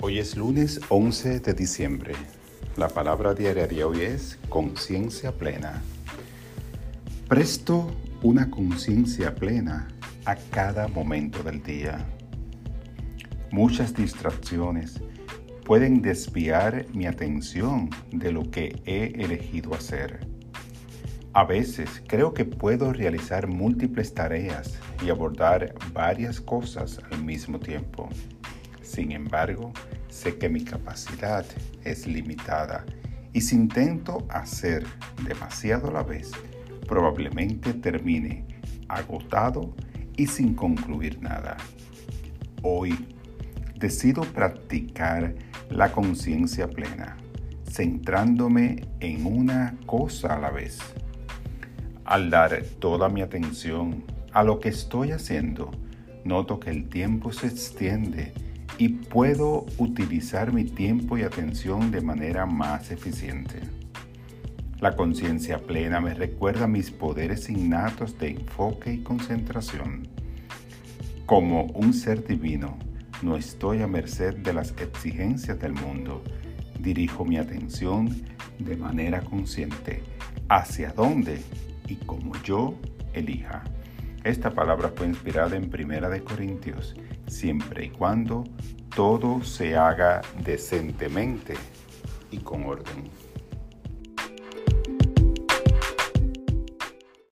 Hoy es lunes 11 de diciembre. La palabra diaria de hoy es conciencia plena. Presto una conciencia plena a cada momento del día. Muchas distracciones pueden desviar mi atención de lo que he elegido hacer. A veces creo que puedo realizar múltiples tareas y abordar varias cosas al mismo tiempo. Sin embargo, sé que mi capacidad es limitada y si intento hacer demasiado a la vez, probablemente termine agotado y sin concluir nada. Hoy decido practicar la conciencia plena, centrándome en una cosa a la vez. Al dar toda mi atención a lo que estoy haciendo, noto que el tiempo se extiende y puedo utilizar mi tiempo y atención de manera más eficiente. La conciencia plena me recuerda mis poderes innatos de enfoque y concentración. Como un ser divino, no estoy a merced de las exigencias del mundo. Dirijo mi atención de manera consciente hacia dónde y como yo elija. Esta palabra fue inspirada en Primera de Corintios, siempre y cuando todo se haga decentemente y con orden.